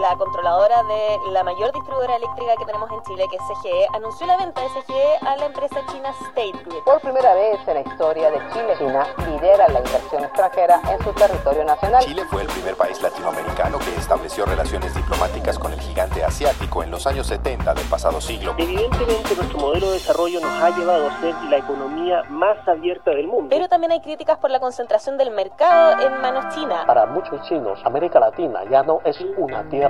la controladora de la mayor distribuidora eléctrica que tenemos en Chile, que es CGE, anunció la venta de CGE a la empresa china State Grid. Por primera vez en la historia de Chile, China lidera la inversión extranjera en su territorio nacional. Chile fue el primer país latinoamericano que estableció relaciones diplomáticas con el gigante asiático en los años 70 del pasado siglo. Evidentemente nuestro modelo de desarrollo nos ha llevado a ser la economía más abierta del mundo. Pero también hay críticas por la concentración del mercado en manos chinas. Para muchos chinos, América Latina ya no es una tierra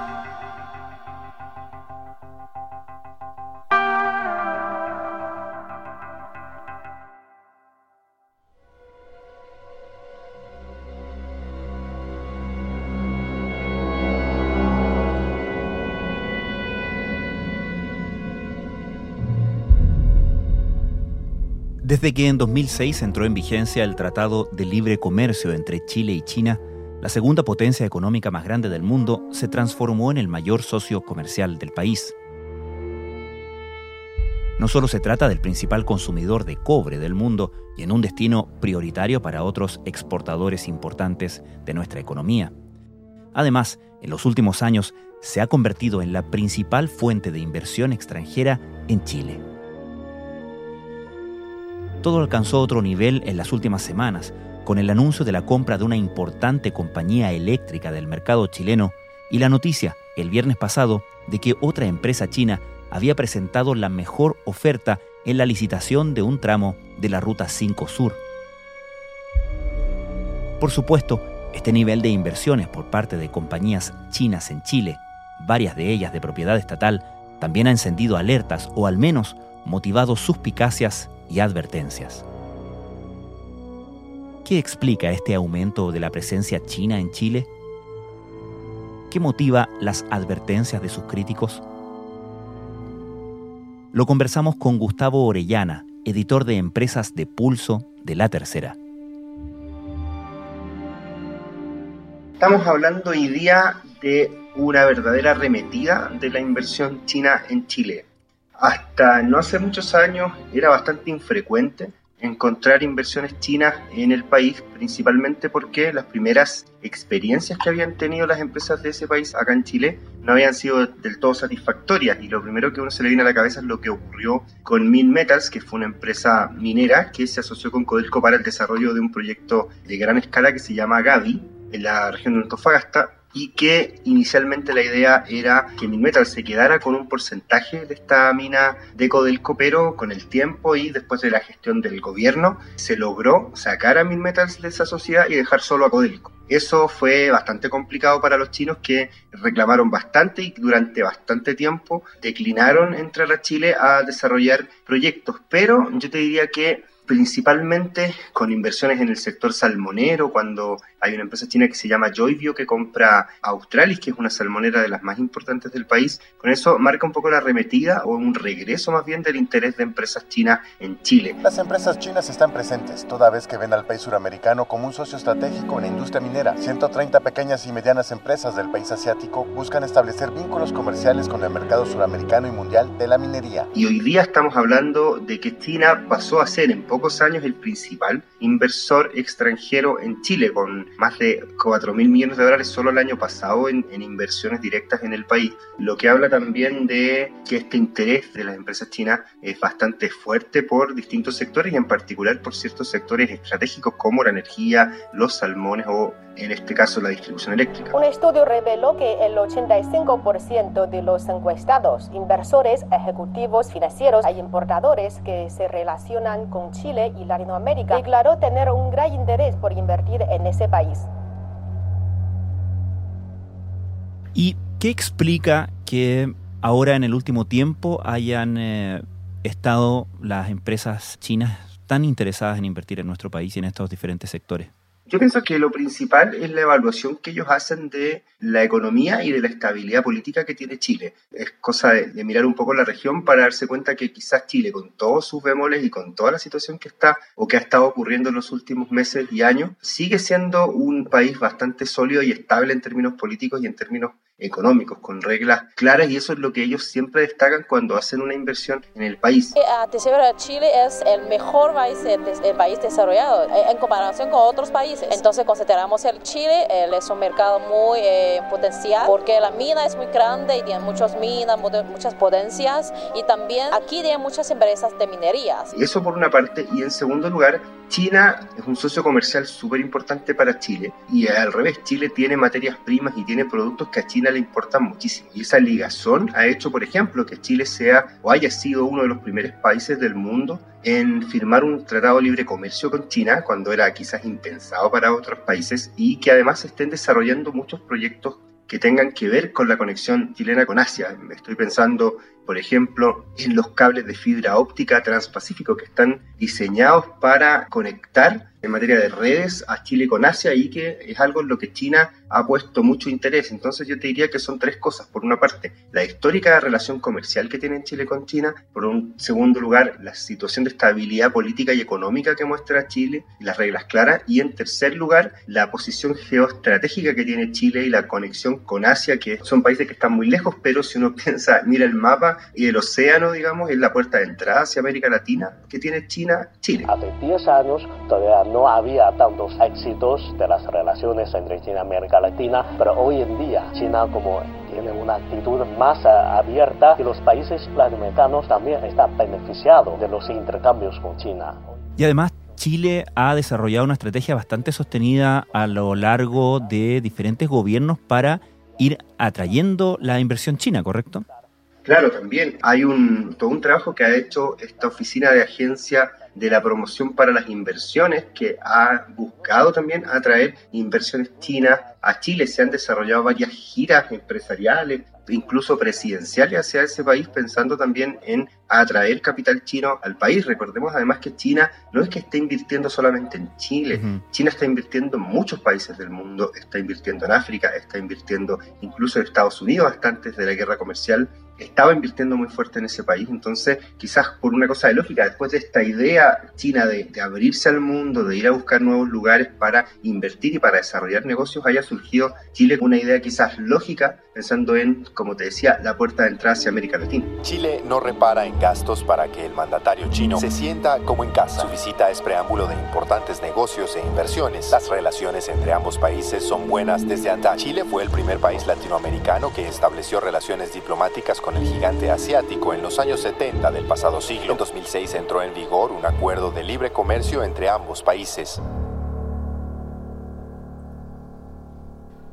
Desde que en 2006 entró en vigencia el Tratado de Libre Comercio entre Chile y China, la segunda potencia económica más grande del mundo se transformó en el mayor socio comercial del país. No solo se trata del principal consumidor de cobre del mundo y en un destino prioritario para otros exportadores importantes de nuestra economía. Además, en los últimos años se ha convertido en la principal fuente de inversión extranjera en Chile. Todo alcanzó otro nivel en las últimas semanas, con el anuncio de la compra de una importante compañía eléctrica del mercado chileno y la noticia, el viernes pasado, de que otra empresa china había presentado la mejor oferta en la licitación de un tramo de la Ruta 5 Sur. Por supuesto, este nivel de inversiones por parte de compañías chinas en Chile, varias de ellas de propiedad estatal, también ha encendido alertas o al menos motivado suspicacias y advertencias. ¿Qué explica este aumento de la presencia china en Chile? ¿Qué motiva las advertencias de sus críticos? Lo conversamos con Gustavo Orellana, editor de Empresas de Pulso de La Tercera. Estamos hablando hoy día de una verdadera arremetida de la inversión china en Chile hasta no hace muchos años era bastante infrecuente encontrar inversiones chinas en el país, principalmente porque las primeras experiencias que habían tenido las empresas de ese país acá en Chile no habían sido del todo satisfactorias. Y lo primero que uno se le viene a la cabeza es lo que ocurrió con Min Metals, que fue una empresa minera que se asoció con Codelco para el desarrollo de un proyecto de gran escala que se llama Gavi en la región de Antofagasta y que inicialmente la idea era que Minmetal se quedara con un porcentaje de esta mina de Codelco, pero con el tiempo y después de la gestión del gobierno se logró sacar a Minmetals de esa sociedad y dejar solo a Codelco. Eso fue bastante complicado para los chinos que reclamaron bastante y durante bastante tiempo declinaron entrar a Chile a desarrollar proyectos, pero yo te diría que principalmente con inversiones en el sector salmonero, cuando hay una empresa china que se llama Joyvio que compra Australis, que es una salmonera de las más importantes del país. Con eso marca un poco la arremetida o un regreso más bien del interés de empresas chinas en Chile. Las empresas chinas están presentes, toda vez que ven al país suramericano como un socio estratégico en la industria minera. 130 pequeñas y medianas empresas del país asiático buscan establecer vínculos comerciales con el mercado suramericano y mundial de la minería. Y hoy día estamos hablando de que China pasó a ser en pocos años el principal inversor extranjero en Chile, con más de 4 mil millones de dólares solo el año pasado en, en, inversiones directas en el país, lo que habla también de que este interés de las empresas chinas es bastante fuerte por distintos sectores y en particular por ciertos sectores estratégicos como la energía, los salmones o en este caso la distribución eléctrica. Un estudio reveló que el 85% de los encuestados, inversores, ejecutivos financieros e importadores que se relacionan con Chile y Latinoamérica, declaró tener un gran interés por invertir en ese país. ¿Y qué explica que ahora en el último tiempo hayan eh, estado las empresas chinas tan interesadas en invertir en nuestro país y en estos diferentes sectores? Yo pienso que lo principal es la evaluación que ellos hacen de la economía y de la estabilidad política que tiene Chile. Es cosa de, mirar un poco la región para darse cuenta que quizás Chile, con todos sus bemoles y con toda la situación que está o que ha estado ocurriendo en los últimos meses y años, sigue siendo un país bastante sólido y estable en términos políticos y en términos económicos, con reglas claras y eso es lo que ellos siempre destacan cuando hacen una inversión en el país. Eh, Chile es el mejor país, el país desarrollado eh, en comparación con otros países. Entonces consideramos el Chile es un mercado muy eh, potencial porque la mina es muy grande y tiene muchas minas, muchas potencias y también aquí tiene muchas empresas de minerías. Eso por una parte y en segundo lugar China es un socio comercial súper importante para Chile y al revés, Chile tiene materias primas y tiene productos que a China le importan muchísimo. Y esa ligazón ha hecho, por ejemplo, que Chile sea o haya sido uno de los primeros países del mundo en firmar un tratado de libre comercio con China cuando era quizás impensado para otros países y que además estén desarrollando muchos proyectos que tengan que ver con la conexión chilena con Asia. Estoy pensando, por ejemplo, en los cables de fibra óptica transpacífico que están diseñados para conectar en materia de redes a Chile con Asia y que es algo en lo que China ha puesto mucho interés. Entonces yo te diría que son tres cosas. Por una parte, la histórica relación comercial que tiene Chile con China. Por un segundo lugar, la situación de estabilidad política y económica que muestra Chile, las reglas claras. Y en tercer lugar, la posición geoestratégica que tiene Chile y la conexión con Asia, que son países que están muy lejos, pero si uno piensa, mira el mapa y el océano, digamos, es la puerta de entrada hacia América Latina que tiene China, Chile. Hace 10 años todavía no había tantos éxitos de las relaciones entre China y América Latina, pero hoy en día China como tiene una actitud más abierta y los países latinoamericanos también están beneficiados de los intercambios con China. Y además Chile ha desarrollado una estrategia bastante sostenida a lo largo de diferentes gobiernos para ir atrayendo la inversión china, ¿correcto? Claro, también hay un, todo un trabajo que ha hecho esta oficina de agencia de la promoción para las inversiones que ha buscado también atraer inversiones chinas a Chile. Se han desarrollado varias giras empresariales, incluso presidenciales hacia ese país, pensando también en atraer capital chino al país. Recordemos además que China no es que esté invirtiendo solamente en Chile, China está invirtiendo en muchos países del mundo, está invirtiendo en África, está invirtiendo incluso en Estados Unidos hasta antes de la guerra comercial estaba invirtiendo muy fuerte en ese país. Entonces, quizás por una cosa de lógica, después de esta idea china de, abrirse al mundo, de ir a buscar nuevos lugares para invertir y para desarrollar negocios, haya surgido Chile con una idea quizás lógica, pensando en, como te decía, la puerta de entrada hacia América Latina. Chile no repara en gastos para que el mandatario chino se sienta como en casa. Su visita es preámbulo de importantes negocios e inversiones. Las relaciones entre ambos países son buenas desde antaño. Chile fue el primer país latinoamericano que estableció relaciones diplomáticas con el gigante asiático en los años 70 del pasado siglo. En 2006 entró en vigor un acuerdo de libre comercio entre ambos países.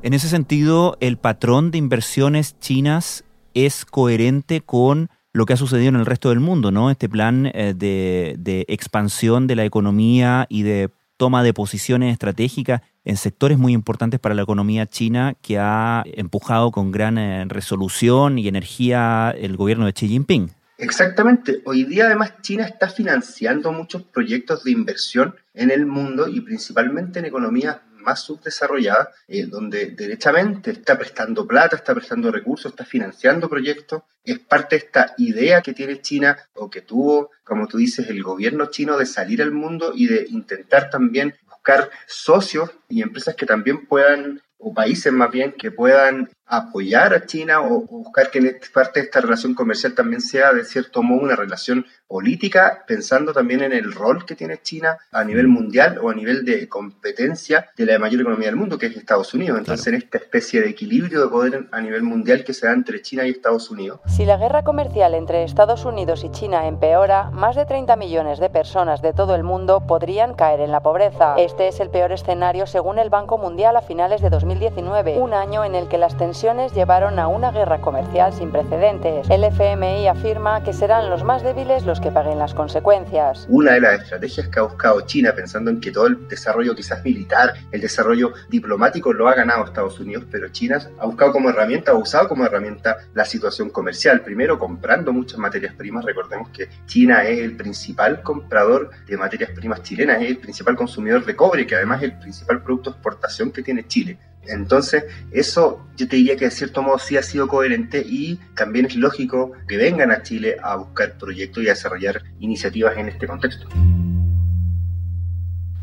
En ese sentido, el patrón de inversiones chinas es coherente con lo que ha sucedido en el resto del mundo, ¿no? Este plan eh, de, de expansión de la economía y de toma de posiciones estratégicas en sectores muy importantes para la economía china que ha empujado con gran eh, resolución y energía el gobierno de Xi Jinping. Exactamente. Hoy día además China está financiando muchos proyectos de inversión en el mundo y principalmente en economías más subdesarrolladas, eh, donde derechamente está prestando plata, está prestando recursos, está financiando proyectos. Es parte de esta idea que tiene China o que tuvo, como tú dices, el gobierno chino de salir al mundo y de intentar también buscar socios y empresas que también puedan, o países más bien, que puedan apoyar a China o, buscar que parte de esta relación comercial también sea de cierto modo una relación política, pensando también en el rol que tiene China a nivel mundial o a nivel de competencia de la mayor economía del mundo, que es Estados Unidos. Entonces, en esta especie de equilibrio de poder a nivel mundial que se da entre China y Estados Unidos. Si la guerra comercial entre Estados Unidos y China empeora, más de 30 millones de personas de todo el mundo podrían caer en la pobreza. Este es el peor escenario según el Banco Mundial a finales de 2019, un año en el que las tensiones llevaron a una guerra comercial sin precedentes. El FMI afirma que serán los más débiles los que paguen las consecuencias. Una de las estrategias que ha buscado China, pensando en que todo el desarrollo quizás militar, el desarrollo diplomático lo ha ganado Estados Unidos, pero China ha buscado como herramienta, ha usado como herramienta la situación comercial. Primero comprando muchas materias primas. Recordemos que China es el principal comprador de materias primas chilenas, es el principal consumidor de cobre, que además es el principal producto de exportación que tiene Chile. Entonces, eso yo te diría que de cierto modo sí ha sido coherente y también es lógico que vengan a Chile a buscar proyectos y a desarrollar iniciativas en este contexto.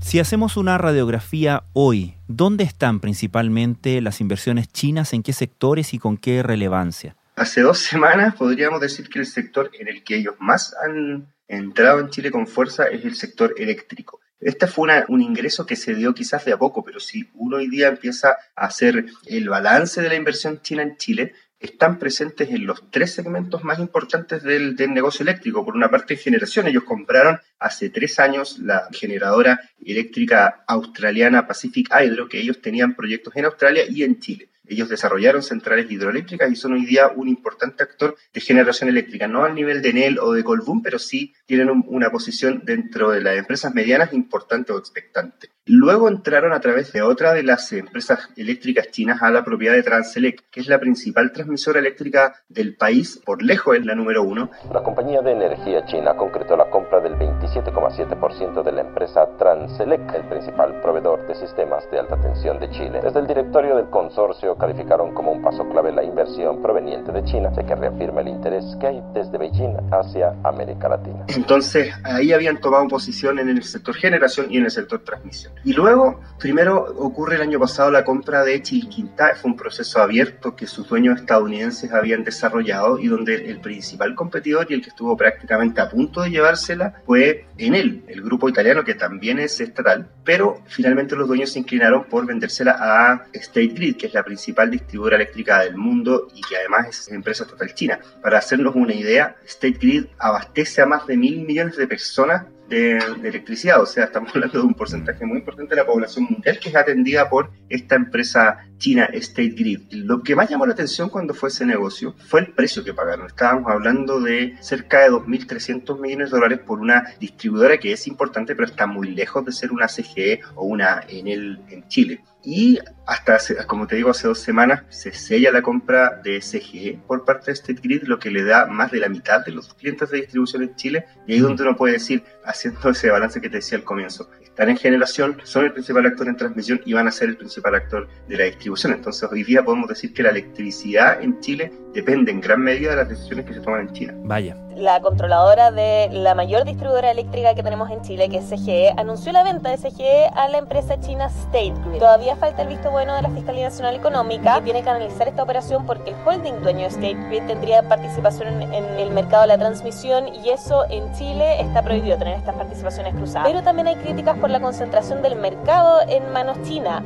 Si hacemos una radiografía hoy, ¿dónde están principalmente las inversiones chinas, en qué sectores y con qué relevancia? Hace dos semanas podríamos decir que el sector en el que ellos más han entrado en Chile con fuerza es el sector eléctrico. Este fue un ingreso que se dio quizás de a poco, pero si uno hoy día empieza a hacer el balance de la inversión china en Chile, están presentes en los tres segmentos más importantes del, negocio eléctrico. Por una parte, generación. Ellos compraron hace tres años la generadora eléctrica australiana Pacific Hydro, que ellos tenían proyectos en Australia y en Chile. Ellos desarrollaron centrales hidroeléctricas y son hoy día un importante actor de generación eléctrica, no al nivel de Enel o de Colbún, pero sí tienen una posición dentro de las empresas medianas importante o expectante. Luego entraron a través de otra de las empresas eléctricas chinas a la propiedad de Transelec, que es la principal transmisora eléctrica del país, por lejos es la número uno. La compañía de energía china concretó la compra del 27,7% de la empresa Transelec, el principal proveedor de sistemas de alta tensión de Chile. Desde el directorio del consorcio calificaron como un paso clave la inversión proveniente de China, ya que reafirma el interés que hay desde Beijing hacia América Latina. Entonces, ahí habían tomado posición en el sector generación y en el sector transmisión. Y luego, primero ocurre el año pasado la compra de Chilquintá, fue un proceso abierto que sus dueños estadounidenses habían desarrollado y donde el principal competidor y el que estuvo prácticamente a punto de llevársela fue Enel, el grupo italiano que también es estatal, pero finalmente los dueños se inclinaron por vendérsela a State Grid, que es la principal distribuidora eléctrica del mundo y que además es empresa estatal china. Para hacernos una idea, State Grid abastece a más de mil millones de personas de, electricidad, o sea, estamos hablando de un porcentaje muy importante de la población mundial que es atendida por esta empresa china State Grid. Lo que más llamó la atención cuando fue ese negocio fue el precio que pagaron. Estábamos hablando de cerca de 2.300 millones de dólares por una distribuidora que es importante, pero está muy lejos de ser una CGE o una Enel en Chile. Y hasta, hace, como te digo, hace dos semanas se sella la compra de CGE por parte de State Grid, lo que le da más de la mitad de los clientes de distribución en Chile. Y ahí donde uno puede decir, haciendo ese balance que te decía al comienzo, están en generación, son el principal actor en transmisión y van a ser el principal actor de la distribución. Entonces hoy día podemos decir que la electricidad en Chile depende en gran medida de las decisiones que se toman en China. Vaya la controladora de la mayor distribuidora eléctrica que tenemos en Chile, que es CGE, anunció la venta de CGE a la empresa china State Grid. Todavía falta el visto bueno de la Fiscalía Nacional Económica, que tiene que analizar esta operación porque el holding dueño de State Grid tendría participación en, el mercado de la transmisión y eso en Chile está prohibido tener estas participaciones cruzadas. Pero también hay críticas por la concentración del mercado en manos chinas.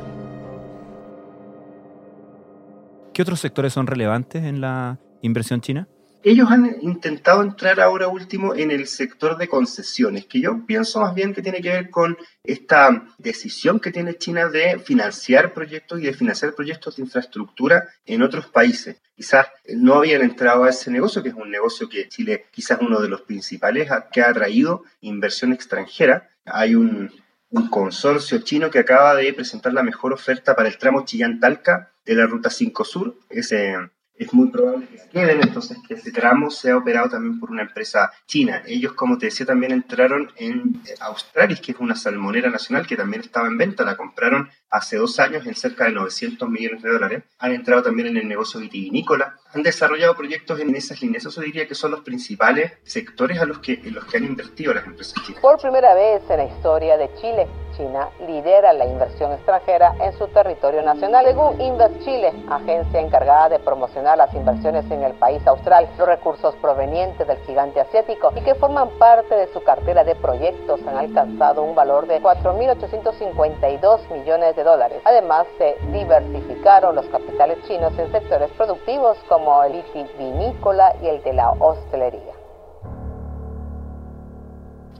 ¿Qué otros sectores son relevantes en la inversión china? ellos han intentado entrar ahora último en el sector de concesiones, que yo pienso más bien que tiene que ver con esta decisión que tiene China de financiar proyectos y de financiar proyectos de infraestructura en otros países. Quizás no habían entrado a ese negocio, que es un negocio que Chile quizás uno de los principales que ha atraído inversión extranjera. Hay un, un consorcio chino que acaba de presentar la mejor oferta para el tramo Chillán-Talca de la Ruta 5 Sur. Es muy probable que queden, entonces que ese tramo sea operado también por una empresa china. Ellos, como te decía, también entraron en Australis, que es una salmonera nacional que también estaba en venta, la compraron hace dos años en cerca de 900 millones de dólares. Han entrado también en el negocio vitivinícola, han desarrollado proyectos en esas líneas. Eso diría que son los principales sectores a los que, en los que han invertido las empresas chinas. Por primera vez en la historia de Chile, China lidera la inversión extranjera en su territorio nacional. Según Invest Chile, agencia encargada de promocionar las inversiones en el país austral, los recursos provenientes del gigante asiático y que forman parte de su cartera de proyectos han alcanzado un valor de 4.852 millones de dólares. Además, se diversificaron los capitales chinos en sectores productivos como el vinícola y el de la hostelería.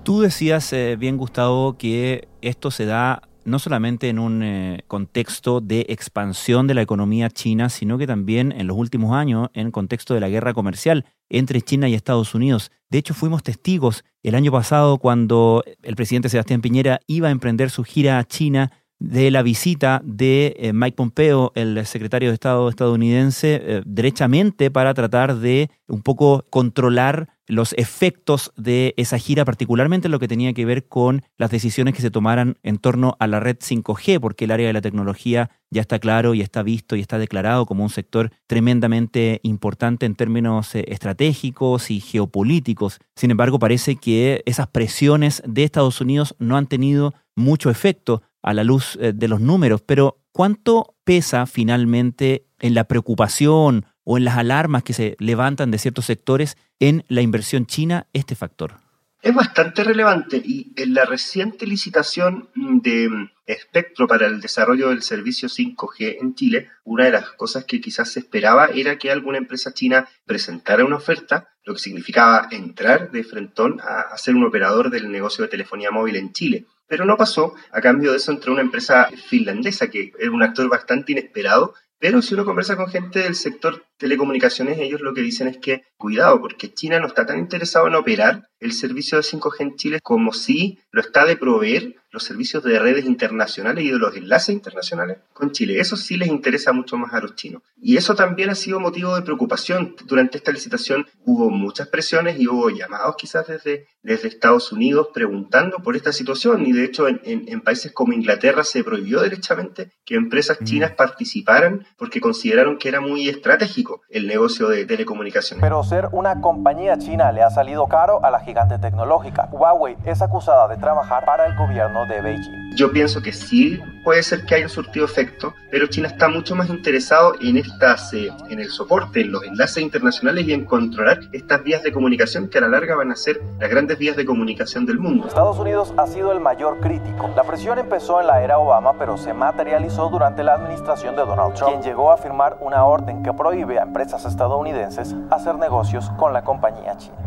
Tú decías eh, bien, Gustavo, que esto se da no solamente en un eh, contexto de expansión de la economía china, sino que también en los últimos años en contexto de la guerra comercial entre China y Estados Unidos. De hecho, fuimos testigos el año pasado cuando el presidente Sebastián Piñera iba a emprender su gira a China de la visita de eh, Mike Pompeo, el secretario de Estado estadounidense, eh, derechamente para tratar de un poco controlar los efectos de esa gira, particularmente lo que tenía que ver con las decisiones que se tomaran en torno a la red 5G, porque el área de la tecnología ya está claro y está visto y está declarado como un sector tremendamente importante en términos eh, estratégicos y geopolíticos. Sin embargo, parece que esas presiones de Estados Unidos no han tenido mucho efecto a la luz eh, de los números, pero ¿cuánto pesa finalmente en la preocupación o en las alarmas que se levantan de ciertos sectores en la inversión china este factor? Es bastante relevante y en la reciente licitación de espectro para el desarrollo del servicio 5G en Chile, una de las cosas que quizás se esperaba era que alguna empresa china presentara una oferta, lo que significaba entrar de frentón a, ser un operador del negocio de telefonía móvil en Chile. Pero no pasó, a cambio de eso entró una empresa finlandesa que era un actor bastante inesperado pero si uno conversa con gente del sector telecomunicaciones, ellos lo que dicen es que cuidado, porque China no está tan interesado en operar el servicio de 5G en Chile como si lo está de proveer los servicios de redes internacionales y de los enlaces internacionales con Chile. Eso sí les interesa mucho más a los chinos. Y eso también ha sido motivo de preocupación. Durante esta licitación hubo muchas presiones y hubo llamados quizás desde, desde Estados Unidos preguntando por esta situación. Y de hecho en, en, países como Inglaterra se prohibió derechamente que empresas mm. chinas participaran porque consideraron que era muy estratégico el negocio de telecomunicaciones. Pero ser una compañía china le ha salido caro a la gigante tecnológica. Huawei es acusada de trabajar para el gobierno de Beijing. Yo pienso que sí puede ser que haya surtido efecto, pero China está mucho más interesado en estas, eh, en el soporte, en los enlaces internacionales y en controlar estas vías de comunicación que a la larga van a ser las grandes vías de comunicación del mundo. Estados Unidos ha sido el mayor crítico. La presión empezó en la era Obama, pero se materializó durante la administración de Donald Trump, quien llegó a firmar una orden que prohíbe a empresas estadounidenses hacer negocios con la compañía china.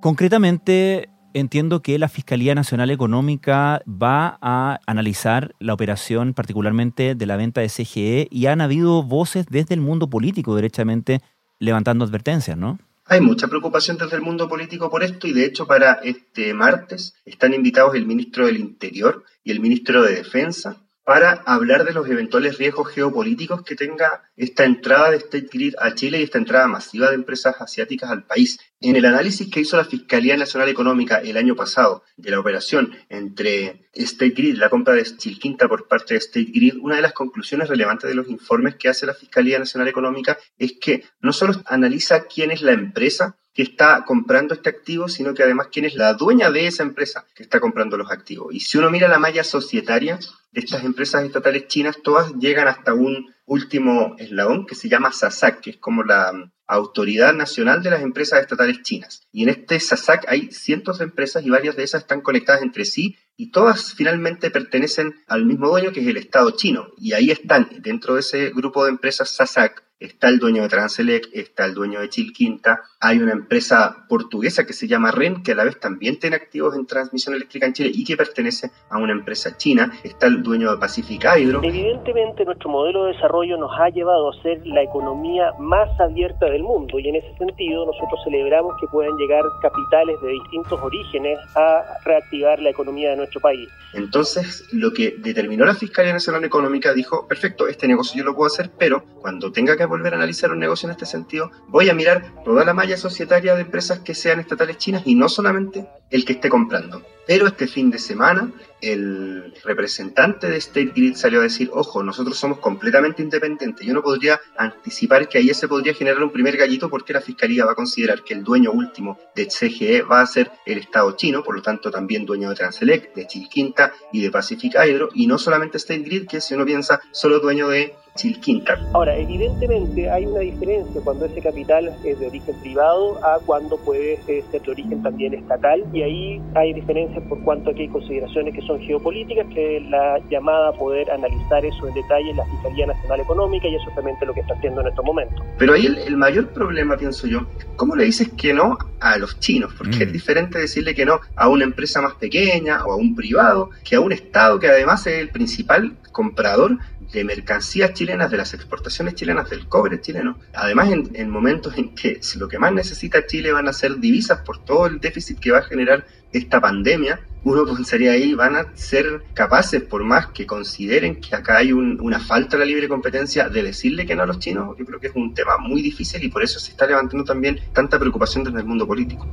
Concretamente, entiendo que la Fiscalía Nacional Económica va a analizar la operación particularmente de la venta de CGE y han habido voces desde el mundo político derechamente levantando advertencias, ¿no? Hay mucha preocupación desde el mundo político por esto y de hecho para este martes están invitados el ministro del Interior y el ministro de Defensa para hablar de los eventuales riesgos geopolíticos que tenga esta entrada de State Grid a Chile y esta entrada masiva de empresas asiáticas al país. En el análisis que hizo la Fiscalía Nacional Económica el año pasado de la operación entre State Grid, la compra de Chilquinta por parte de State Grid, una de las conclusiones relevantes de los informes que hace la Fiscalía Nacional Económica es que no solo analiza quién es la empresa, que está comprando este activo, sino que además quién es la dueña de esa empresa que está comprando los activos. Y si uno mira la malla societaria estas empresas estatales chinas, todas llegan hasta un último eslabón que se llama SASAC, que es como la mm, Autoridad Nacional de las Empresas Estatales Chinas. Y en este SASAC hay cientos de empresas y varias de esas están conectadas entre sí y todas finalmente pertenecen al mismo dueño que es el Estado chino. Y ahí están, dentro de ese grupo de empresas SASAC, está el dueño de Transelec, está el dueño de Chilquinta, hay una empresa portuguesa que se llama REN, que a la vez también tiene activos en transmisión eléctrica en Chile y que pertenece a una empresa china, está el dueño de Pacific Hydro. Evidentemente nuestro modelo de desarrollo nos ha llevado a ser la economía más abierta del mundo y en ese sentido nosotros celebramos que puedan llegar capitales de distintos orígenes a reactivar la economía de nuestro país. Entonces, lo que determinó la Fiscalía Nacional Económica dijo, perfecto, este negocio yo lo puedo hacer, pero cuando tenga que volver a analizar un negocio en este sentido, voy a mirar toda la malla societaria de empresas que sean estatales chinas y no solamente el que esté comprando. Pero este fin de semana el representante de State Grid salió a decir, ojo, nosotros somos completamente independientes. Yo no podría anticipar que ahí se podría generar un primer gallito porque la Fiscalía va a considerar que el dueño último de CGE va a ser el Estado chino, por lo tanto también dueño de Transelec, de Chilquinta y de Pacific Hydro, y no solamente State Grid, que si uno piensa solo dueño de Chilquinta. Ahora, evidentemente hay una diferencia cuando ese capital es de origen privado a cuando puede ser de origen también estatal, y ahí hay diferencias por cuanto aquí hay consideraciones que son geopolíticas, que la llamada a poder analizar eso en detalle en la Fiscalía Nacional Económica y eso es lo que está haciendo en estos momentos. Pero ahí el, mayor problema, pienso yo, ¿cómo le dices que no a los chinos? Porque es mm. diferente decirle que no a una empresa más pequeña o a un privado que a un Estado que además es el principal comprador de mercancías chilenas, de las exportaciones chilenas, del cobre chileno. Además, en, momentos en que lo que más necesita Chile van a ser divisas por todo el déficit que va a generar esta pandemia, uno pensaría ahí, van a ser capaces, por más que consideren que acá hay una falta de la libre competencia, de decirle que no a los chinos. Yo creo que es un tema muy difícil y por eso se está levantando también tanta preocupación desde el mundo político.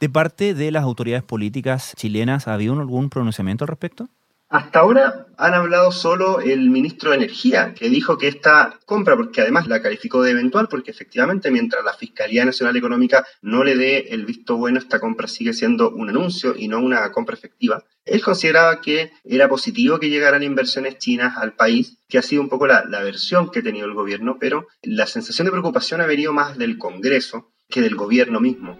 De parte de las autoridades políticas chilenas, ¿ha habido algún pronunciamiento al respecto? Hasta ahora han hablado solo el ministro de Energía, que dijo que esta compra, porque además la calificó de eventual, porque efectivamente mientras la Fiscalía Nacional Económica no le dé el visto bueno, esta compra sigue siendo un anuncio y no una compra efectiva. Él consideraba que era positivo que llegaran inversiones chinas al país, que ha sido un poco la, versión que ha tenido el gobierno, pero la sensación de preocupación ha venido más del Congreso que del gobierno mismo.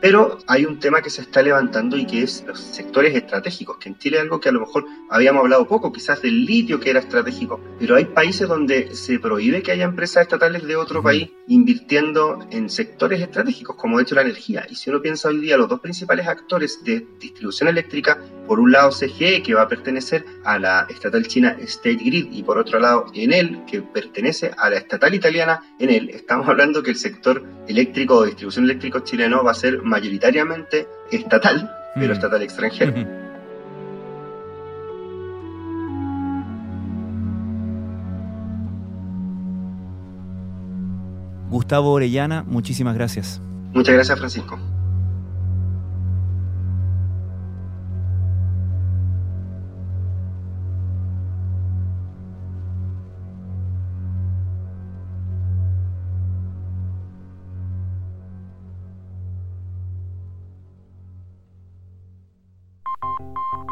Pero hay un tema que se está levantando y que es los sectores estratégicos, que en Chile es algo que a lo mejor habíamos hablado poco, quizás del litio que era estratégico, pero hay países donde se prohíbe que haya empresas estatales de otro país invirtiendo en sectores estratégicos, como de hecho la energía. Y si uno piensa hoy día, los dos principales actores de distribución eléctrica, por un lado CGE, que va a pertenecer a la estatal china State Grid, y por otro lado Enel, que pertenece a la estatal italiana Enel, estamos hablando que el sector eléctrico o distribución eléctrico chileno va a ser mayoritariamente estatal, pero mm. estatal extranjero. Gustavo Orellana, muchísimas gracias. Muchas gracias, Francisco.